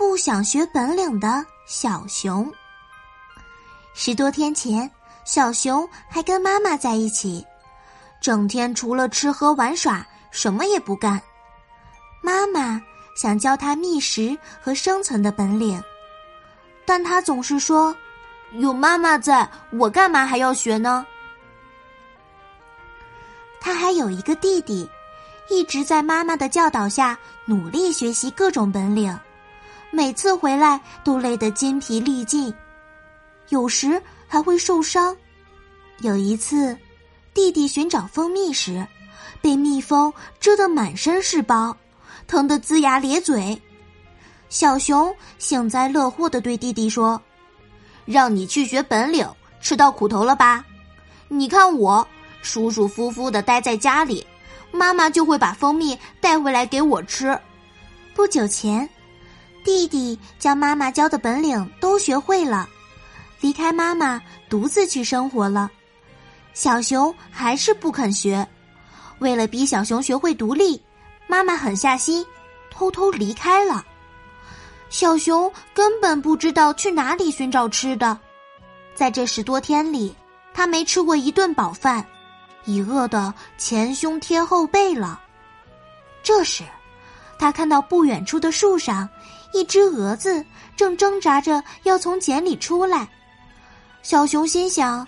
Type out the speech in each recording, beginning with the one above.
不想学本领的。小熊。十多天前，小熊还跟妈妈在一起，整天除了吃喝玩耍，什么也不干。妈妈想教他觅食和生存的本领，但他总是说：“有妈妈在，我干嘛还要学呢？”他还有一个弟弟，一直在妈妈的教导下努力学习各种本领。每次回来都累得筋疲力尽，有时还会受伤。有一次，弟弟寻找蜂蜜时，被蜜蜂蛰得满身是包，疼得龇牙咧嘴。小熊幸灾乐祸的对弟弟说：“让你去学本领，吃到苦头了吧？你看我舒舒服服的待在家里，妈妈就会把蜂蜜带回来给我吃。”不久前。弟弟将妈妈教的本领都学会了，离开妈妈独自去生活了。小熊还是不肯学，为了逼小熊学会独立，妈妈狠下心，偷偷离开了。小熊根本不知道去哪里寻找吃的，在这十多天里，他没吃过一顿饱饭，已饿得前胸贴后背了。这时，他看到不远处的树上。一只蛾子正挣扎着要从茧里出来，小熊心想：“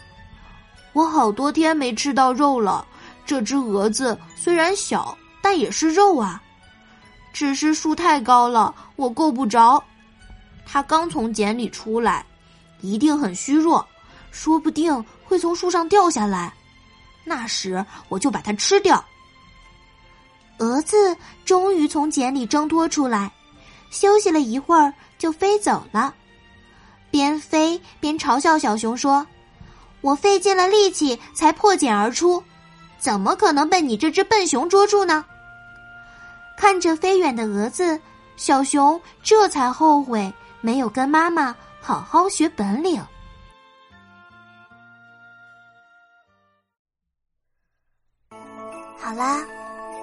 我好多天没吃到肉了，这只蛾子虽然小，但也是肉啊。只是树太高了，我够不着。它刚从茧里出来，一定很虚弱，说不定会从树上掉下来，那时我就把它吃掉。”蛾子终于从茧里挣脱出来。休息了一会儿，就飞走了，边飞边嘲笑小熊说：“我费尽了力气才破茧而出，怎么可能被你这只笨熊捉住呢？”看着飞远的蛾子，小熊这才后悔没有跟妈妈好好学本领。好啦，